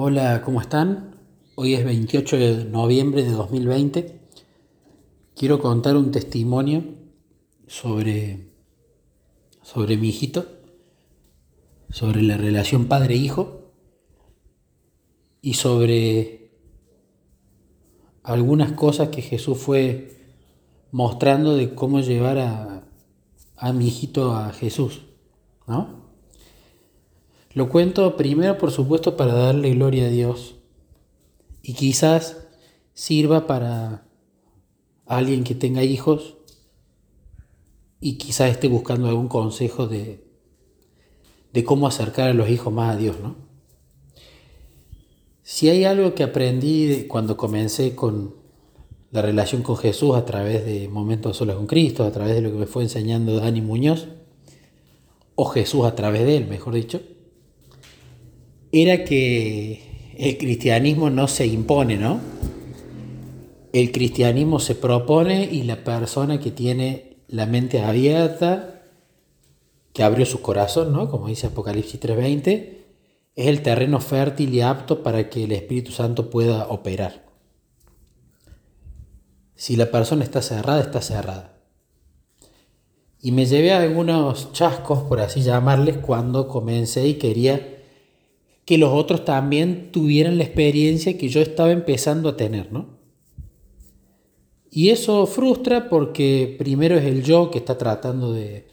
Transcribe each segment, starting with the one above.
Hola, ¿cómo están? Hoy es 28 de noviembre de 2020. Quiero contar un testimonio sobre, sobre mi hijito, sobre la relación padre-hijo y sobre algunas cosas que Jesús fue mostrando de cómo llevar a, a mi hijito a Jesús, ¿no? Lo cuento primero, por supuesto, para darle gloria a Dios y quizás sirva para alguien que tenga hijos y quizás esté buscando algún consejo de, de cómo acercar a los hijos más a Dios, ¿no? Si hay algo que aprendí cuando comencé con la relación con Jesús a través de momentos solos con Cristo, a través de lo que me fue enseñando Dani Muñoz, o Jesús a través de él, mejor dicho, era que el cristianismo no se impone, ¿no? El cristianismo se propone y la persona que tiene la mente abierta, que abrió su corazón, ¿no? Como dice Apocalipsis 3:20, es el terreno fértil y apto para que el Espíritu Santo pueda operar. Si la persona está cerrada, está cerrada. Y me llevé a algunos chascos, por así llamarles, cuando comencé y quería que los otros también tuvieran la experiencia que yo estaba empezando a tener, ¿no? Y eso frustra porque primero es el yo que está tratando de,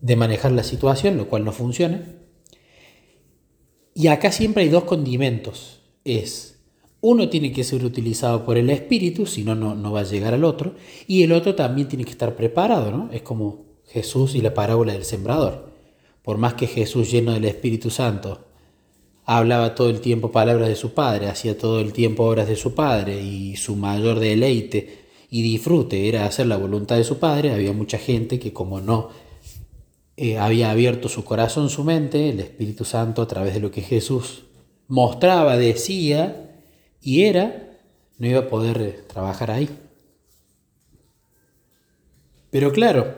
de manejar la situación, lo cual no funciona. Y acá siempre hay dos condimentos. Es, uno tiene que ser utilizado por el espíritu, si no, no va a llegar al otro. Y el otro también tiene que estar preparado, ¿no? Es como Jesús y la parábola del sembrador. Por más que Jesús lleno del Espíritu Santo hablaba todo el tiempo palabras de su padre, hacía todo el tiempo obras de su padre y su mayor deleite y disfrute era hacer la voluntad de su padre, había mucha gente que como no eh, había abierto su corazón, su mente, el Espíritu Santo a través de lo que Jesús mostraba, decía y era, no iba a poder trabajar ahí. Pero claro,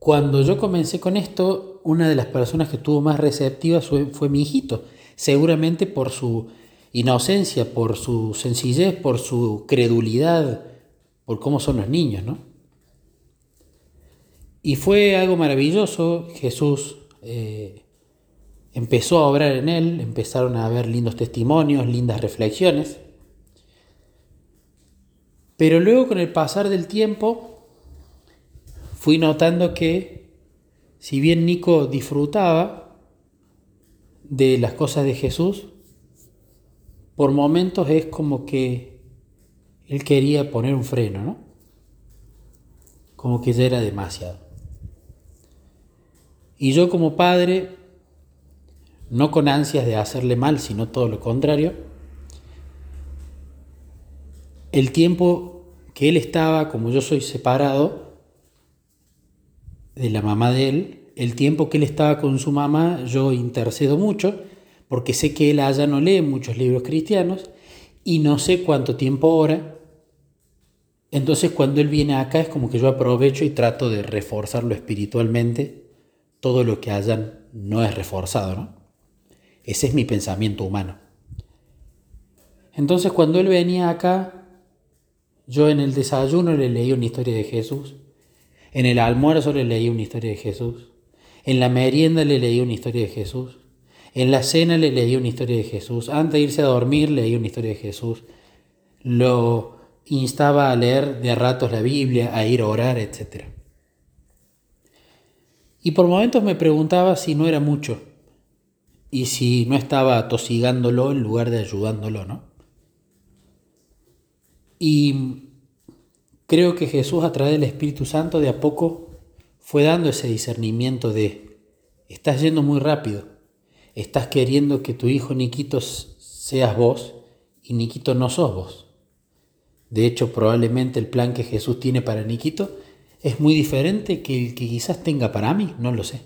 cuando yo comencé con esto, una de las personas que estuvo más receptiva fue mi hijito seguramente por su inocencia, por su sencillez, por su credulidad, por cómo son los niños, ¿no? Y fue algo maravilloso, Jesús eh, empezó a obrar en él, empezaron a haber lindos testimonios, lindas reflexiones, pero luego con el pasar del tiempo fui notando que si bien Nico disfrutaba, de las cosas de Jesús, por momentos es como que él quería poner un freno, ¿no? Como que ya era demasiado. Y yo como padre, no con ansias de hacerle mal, sino todo lo contrario, el tiempo que él estaba, como yo soy separado de la mamá de él, el tiempo que él estaba con su mamá, yo intercedo mucho, porque sé que él allá no lee muchos libros cristianos y no sé cuánto tiempo ora. Entonces cuando él viene acá es como que yo aprovecho y trato de reforzarlo espiritualmente. Todo lo que hayan no es reforzado, ¿no? Ese es mi pensamiento humano. Entonces cuando él venía acá, yo en el desayuno le leí una historia de Jesús, en el almuerzo le leí una historia de Jesús, en la merienda le leí una historia de Jesús. En la cena le leí una historia de Jesús. Antes de irse a dormir leí una historia de Jesús. Lo instaba a leer de ratos la Biblia, a ir a orar, etc. Y por momentos me preguntaba si no era mucho y si no estaba atosigándolo en lugar de ayudándolo, ¿no? Y creo que Jesús a través del Espíritu Santo de a poco fue dando ese discernimiento de, estás yendo muy rápido, estás queriendo que tu hijo Niquito seas vos y Niquito no sos vos. De hecho, probablemente el plan que Jesús tiene para Niquito es muy diferente que el que quizás tenga para mí, no lo sé.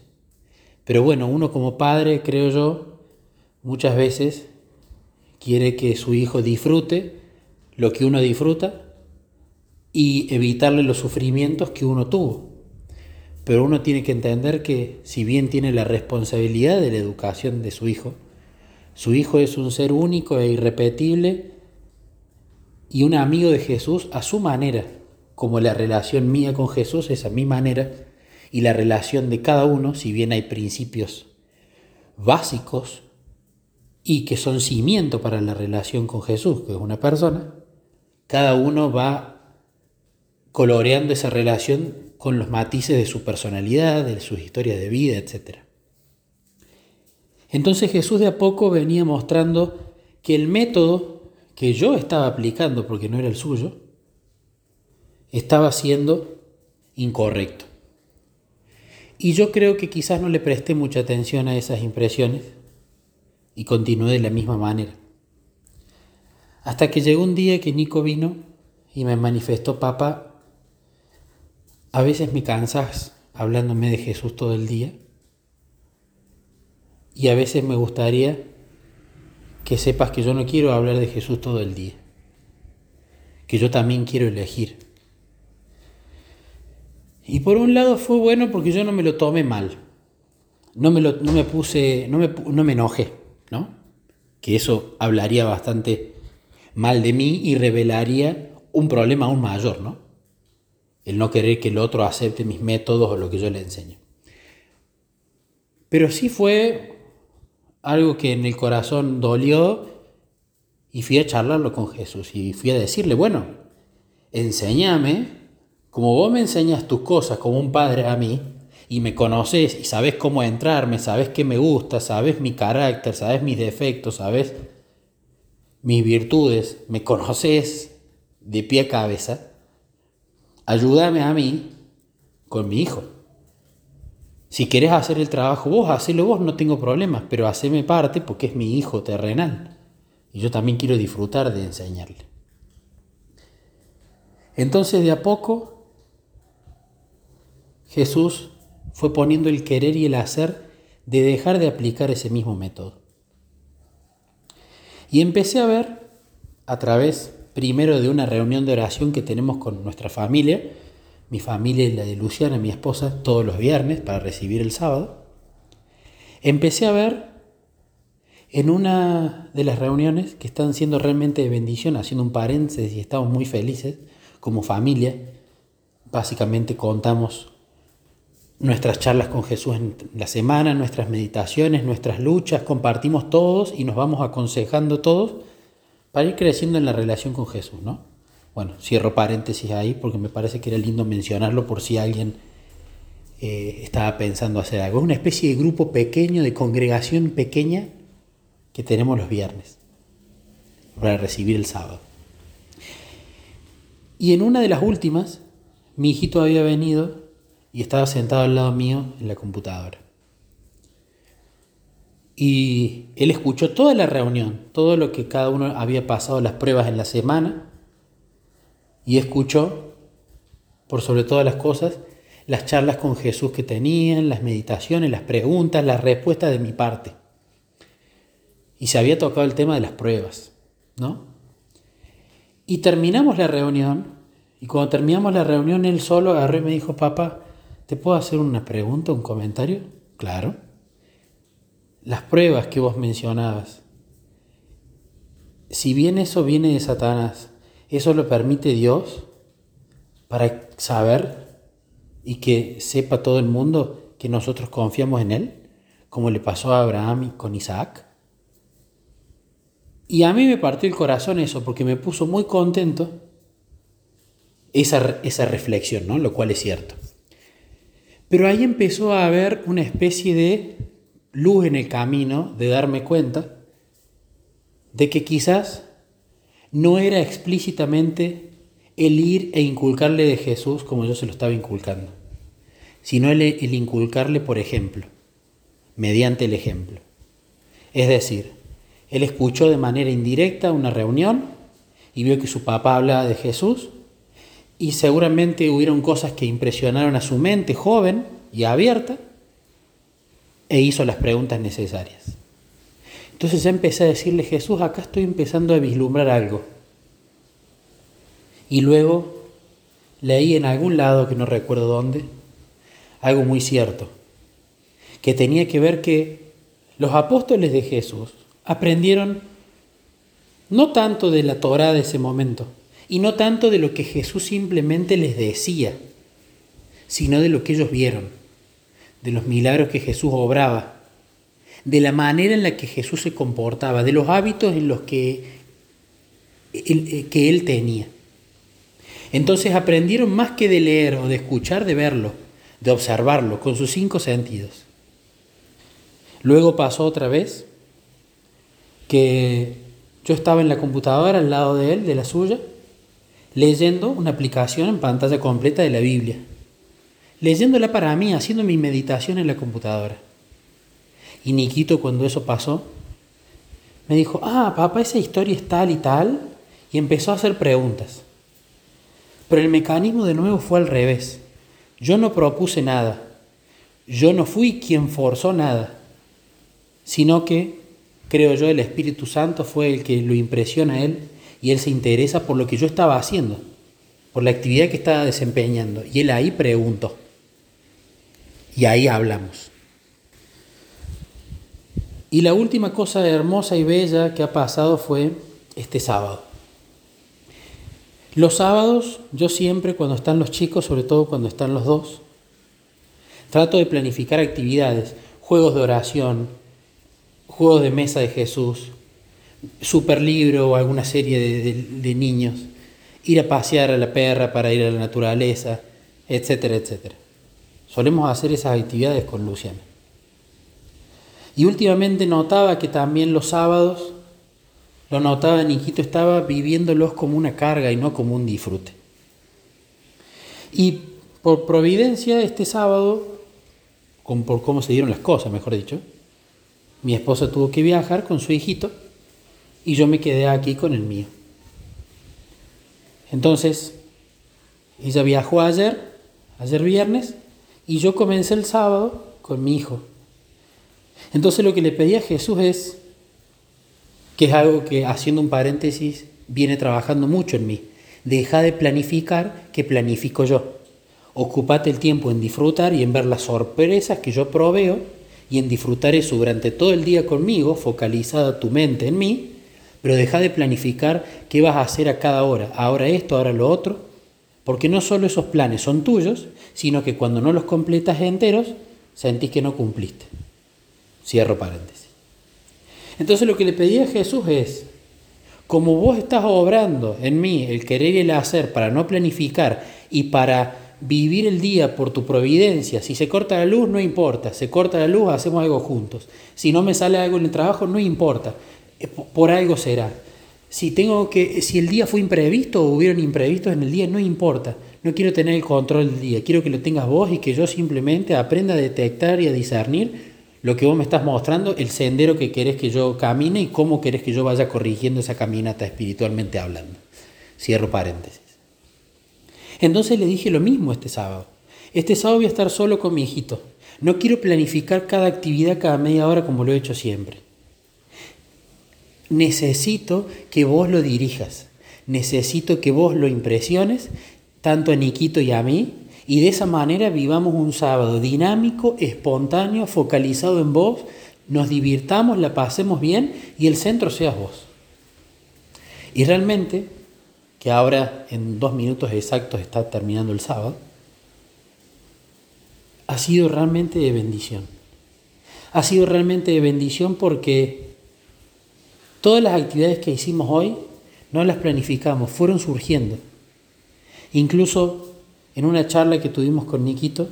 Pero bueno, uno como padre, creo yo, muchas veces quiere que su hijo disfrute lo que uno disfruta y evitarle los sufrimientos que uno tuvo. Pero uno tiene que entender que si bien tiene la responsabilidad de la educación de su hijo, Su Hijo es un ser único e irrepetible y un amigo de Jesús a su manera, como la relación mía con Jesús es a mi manera y la relación de cada uno, si bien hay principios básicos y que son cimiento para la relación con Jesús, que es una persona, cada uno va coloreando esa relación con los matices de su personalidad, de sus historias de vida, etc. Entonces Jesús de a poco venía mostrando que el método que yo estaba aplicando, porque no era el suyo, estaba siendo incorrecto. Y yo creo que quizás no le presté mucha atención a esas impresiones y continué de la misma manera. Hasta que llegó un día que Nico vino y me manifestó, papá, a veces me cansas hablándome de Jesús todo el día y a veces me gustaría que sepas que yo no quiero hablar de Jesús todo el día, que yo también quiero elegir. Y por un lado fue bueno porque yo no me lo tomé mal. No me, no me puse, no me, no me enojé, ¿no? Que eso hablaría bastante mal de mí y revelaría un problema aún mayor, ¿no? El no querer que el otro acepte mis métodos o lo que yo le enseño. Pero sí fue algo que en el corazón dolió y fui a charlarlo con Jesús y fui a decirle, bueno, enséñame como vos me enseñas tus cosas como un padre a mí, y me conoces y sabes cómo entrarme, sabes qué me gusta, sabes mi carácter, sabes mis defectos, sabes mis virtudes, me conoces de pie a cabeza, ayúdame a mí con mi hijo. Si querés hacer el trabajo vos, hacelo vos, no tengo problemas, pero haceme parte porque es mi hijo terrenal. Y yo también quiero disfrutar de enseñarle. Entonces de a poco Jesús fue poniendo el querer y el hacer de dejar de aplicar ese mismo método. Y empecé a ver, a través primero de una reunión de oración que tenemos con nuestra familia, mi familia y la de Luciana, mi esposa, todos los viernes para recibir el sábado, empecé a ver en una de las reuniones que están siendo realmente de bendición, haciendo un paréntesis y estamos muy felices como familia, básicamente contamos nuestras charlas con Jesús en la semana, nuestras meditaciones, nuestras luchas, compartimos todos y nos vamos aconsejando todos para ir creciendo en la relación con Jesús, ¿no? Bueno, cierro paréntesis ahí porque me parece que era lindo mencionarlo por si alguien eh, estaba pensando hacer algo. Es una especie de grupo pequeño, de congregación pequeña que tenemos los viernes para recibir el sábado. Y en una de las últimas, mi hijito había venido y estaba sentado al lado mío en la computadora. Y él escuchó toda la reunión, todo lo que cada uno había pasado, las pruebas en la semana, y escuchó, por sobre todas las cosas, las charlas con Jesús que tenían, las meditaciones, las preguntas, las respuestas de mi parte. Y se había tocado el tema de las pruebas, ¿no? Y terminamos la reunión, y cuando terminamos la reunión, él solo agarró y me dijo, papá, ¿Te puedo hacer una pregunta, un comentario? Claro. Las pruebas que vos mencionabas, si bien eso viene de Satanás, ¿eso lo permite Dios para saber y que sepa todo el mundo que nosotros confiamos en Él, como le pasó a Abraham con Isaac? Y a mí me partió el corazón eso, porque me puso muy contento esa, esa reflexión, ¿no? Lo cual es cierto. Pero ahí empezó a haber una especie de luz en el camino de darme cuenta de que quizás no era explícitamente el ir e inculcarle de Jesús como yo se lo estaba inculcando, sino el, inculcarle por ejemplo, mediante el ejemplo. Es decir, él escuchó de manera indirecta una reunión y vio que su papá hablaba de Jesús y seguramente hubieron cosas que impresionaron a su mente joven y abierta e hizo las preguntas necesarias. Entonces ya empecé a decirle, Jesús, acá estoy empezando a vislumbrar algo. Y luego leí en algún lado, que no recuerdo dónde, algo muy cierto, que tenía que ver que los apóstoles de Jesús, aprendieron no tanto de la Torah de ese momento, y no tanto de lo que Jesús simplemente les decía, sino de lo que ellos vieron, de los milagros que Jesús obraba, de la manera en la que Jesús se comportaba, de los hábitos en los que él, eh, que él tenía. Entonces aprendieron más que de leer o de escuchar, de verlo, de observarlo con sus cinco sentidos. Luego pasó otra vez que yo estaba en la computadora al lado de él, de la suya, leyendo una aplicación en pantalla completa de la Biblia. Leyéndola para mí, haciendo mi meditación en la computadora. Y Niquito, cuando eso pasó, me dijo, ah, papá, esa historia es tal y tal, y empezó a hacer preguntas. Pero el mecanismo de nuevo fue al revés. Yo no propuse nada. Yo no fui quien forzó nada, sino que, creo yo, el Espíritu Santo fue el que lo impresiona a él y él se interesa por lo que yo estaba haciendo, por la actividad que estaba desempeñando. Y él ahí preguntó. Y ahí hablamos. Y la última cosa hermosa y bella que ha pasado fue este sábado. Los sábados, yo siempre cuando están los chicos, sobre todo cuando están los dos, trato de planificar actividades, juegos de oración, juegos de mesa de Jesús, super libro o alguna serie de, niños, ir a pasear a la perra para ir a la naturaleza, etcétera, etcétera. Solemos hacer esas actividades con Luciana. Y últimamente notaba que también los sábados, lo notaba Niquito, estaba viviéndolos como una carga y no como un disfrute. Y por providencia, este sábado, por cómo se dieron las cosas, mejor dicho, mi esposa tuvo que viajar con su hijito y yo me quedé aquí con el mío. Entonces, ella viajó ayer, ayer viernes, y yo comencé el sábado con mi hijo. Entonces lo que le pedí a Jesús es, que es algo que haciendo un paréntesis viene trabajando mucho en mí, deja de planificar que planifico yo. Ocúpate el tiempo en disfrutar y en ver las sorpresas que yo proveo y en disfrutar eso durante todo el día conmigo, focalizada tu mente en mí, pero deja de planificar qué vas a hacer a cada hora, ahora esto, ahora lo otro, porque no solo esos planes son tuyos, sino que cuando no los completas enteros, sentís que no cumpliste. Cierro paréntesis. Entonces lo que le pedí a Jesús es, como vos estás obrando en mí el querer y el hacer para no planificar y para vivir el día por tu providencia, si se corta la luz no importa, se corta la luz hacemos algo juntos, si no me sale algo en el trabajo no importa, eh, por algo será. Si tengo que si el día fue imprevisto o hubieron imprevistos en el día no importa, no quiero tener el control del día, quiero que lo tengas vos y que yo simplemente aprenda a detectar y a discernir lo que vos me estás mostrando, el sendero que querés que yo camine y cómo querés que yo vaya corrigiendo esa caminata espiritualmente hablando. Cierro paréntesis. Entonces le dije lo mismo este sábado. Este sábado voy a estar solo con mi hijito. No quiero planificar cada actividad cada media hora como lo he hecho siempre. Necesito que vos lo dirijas. Necesito que vos lo impresiones, tanto a Niquito y a mí, y de esa manera vivamos un sábado dinámico, espontáneo, focalizado en vos, nos divirtamos, la pasemos bien y el centro seas vos. Y realmente, que ahora en dos minutos exactos está terminando el sábado, ha sido realmente de bendición. Ha sido realmente de bendición porque todas las actividades que hicimos hoy no las planificamos, fueron surgiendo. Incluso en una charla que tuvimos con Niquito,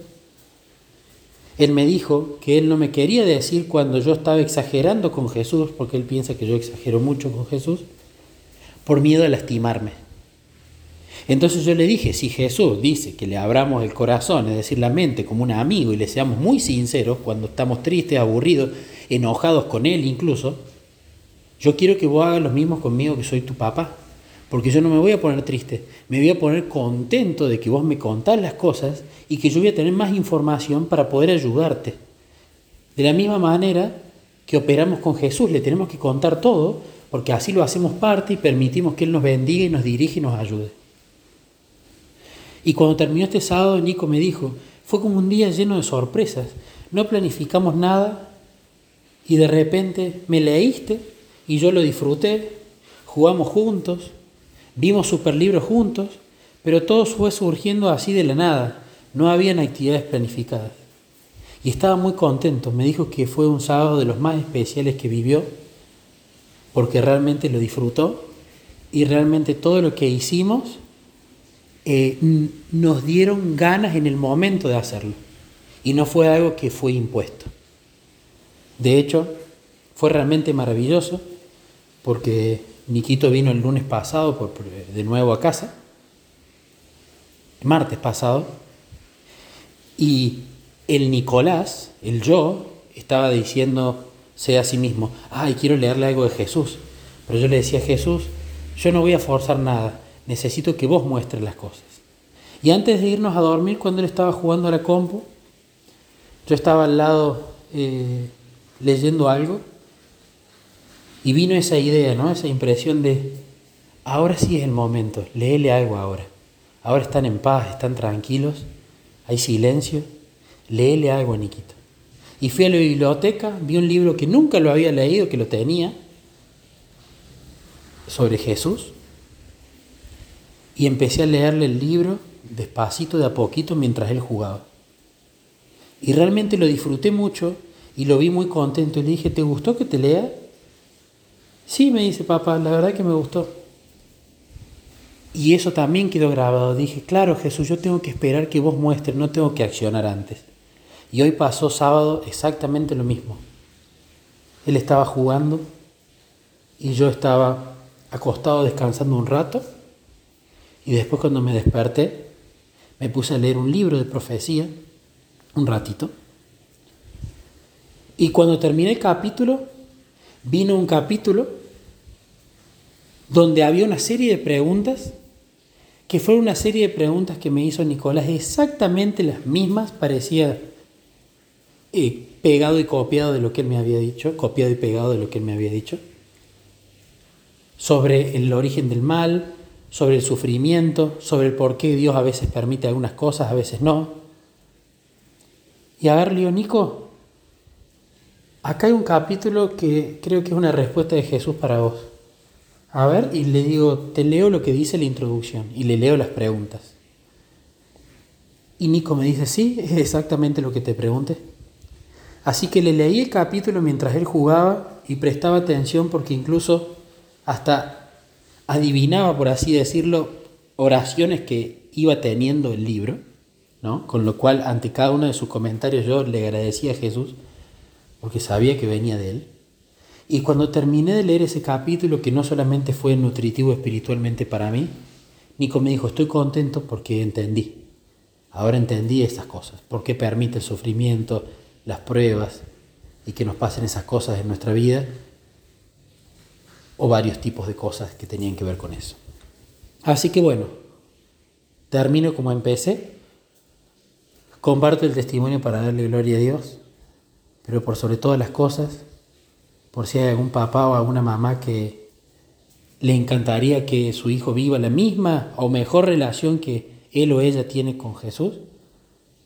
él me dijo que él no me quería decir cuando yo estaba exagerando con Jesús, porque él piensa que yo exagero mucho con Jesús, por miedo a lastimarme. Entonces yo le dije, si Jesús dice que le abramos el corazón, es decir, la mente como un amigo y le seamos muy sinceros cuando estamos tristes, aburridos, enojados con Él incluso, yo quiero que vos hagas lo mismo conmigo que soy tu papá. Porque yo no me voy a poner triste, me voy a poner contento de que vos me contás las cosas y que yo voy a tener más información para poder ayudarte. De la misma manera que operamos con Jesús, le tenemos que contar todo, porque así lo hacemos parte y permitimos que Él nos bendiga y nos dirige y nos ayude. Y cuando terminó este sábado, Nico me dijo, fue como un día lleno de sorpresas, no planificamos nada y de repente me leíste y yo lo disfruté, jugamos juntos, vimos superlibros juntos, pero todo fue surgiendo así de la nada, no habían actividades planificadas. Y estaba muy contento, me dijo que fue un sábado de los más especiales que vivió, porque realmente lo disfrutó y realmente todo lo que hicimos eh, nos dieron ganas en el momento de hacerlo. Y no fue algo que fue impuesto. De hecho, fue realmente maravilloso porque Niquito vino el lunes pasado por, de nuevo a casa, martes pasado, y el Nicolás, el yo, estaba diciéndose a sí mismo, ay, quiero leerle algo de Jesús. Pero yo le decía a Jesús, yo no voy a forzar nada, necesito que vos muestres las cosas. Y antes de irnos a dormir, cuando él estaba jugando a la compu, yo estaba al lado eh, leyendo algo y vino esa idea, ¿no? esa impresión de, ahora sí es el momento, léele algo ahora. Ahora están en paz, están tranquilos, hay silencio, léele algo a Niquito. Y fui a la biblioteca, vi un libro que nunca lo había leído, que lo tenía, sobre Jesús, y empecé a leerle el libro despacito, de a poquito, mientras él jugaba. Y realmente lo disfruté mucho y lo vi muy contento. Y le dije, ¿te gustó que te lea? Sí, me dice papá, la verdad que me gustó. Y eso también quedó grabado. Dije, claro Jesús, yo tengo que esperar que vos muestres, no tengo que accionar antes. Y hoy pasó sábado exactamente lo mismo. Él estaba jugando y yo estaba acostado descansando un rato. Y después cuando me desperté, me puse a leer un libro de profecía, un ratito. Y cuando terminé el capítulo, vino un capítulo donde había una serie de preguntas, que fueron una serie de preguntas que me hizo Nicolás, exactamente las mismas, parecía eh, pegado y copiado de lo que él me había dicho, copiado y pegado de lo que él me había dicho, sobre el origen del mal, sobre el sufrimiento, sobre el por qué Dios a veces permite algunas cosas, a veces no. Y a ver, Nico, acá hay un capítulo que creo que es una respuesta de Jesús para vos. A ver, y le digo, te leo lo que dice la introducción y le leo las preguntas. Y Nico me dice, sí, es exactamente lo que te pregunté. Así que le leí el capítulo mientras él jugaba y prestaba atención porque incluso hasta adivinaba, por así decirlo, oraciones que iba teniendo el libro, ¿no? con lo cual ante cada uno de sus comentarios yo le agradecía a Jesús porque sabía que venía de él. Y cuando terminé de leer ese capítulo, que no solamente fue nutritivo espiritualmente para mí, Nico me dijo, estoy contento porque entendí. Ahora entendí esas cosas, por qué permite el sufrimiento, las pruebas y que nos pasen esas cosas en nuestra vida o varios tipos de cosas que tenían que ver con eso. Así que bueno, termino como empecé, comparto el testimonio para darle gloria a Dios, pero por sobre todas las cosas, por si hay algún papá o alguna mamá que le encantaría que su hijo viva la misma o mejor relación que él o ella tiene con Jesús,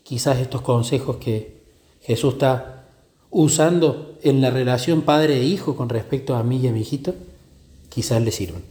quizás estos consejos que Jesús está usando en la relación padre e hijo con respecto a mí y a mi hijito, quizás le sirvan.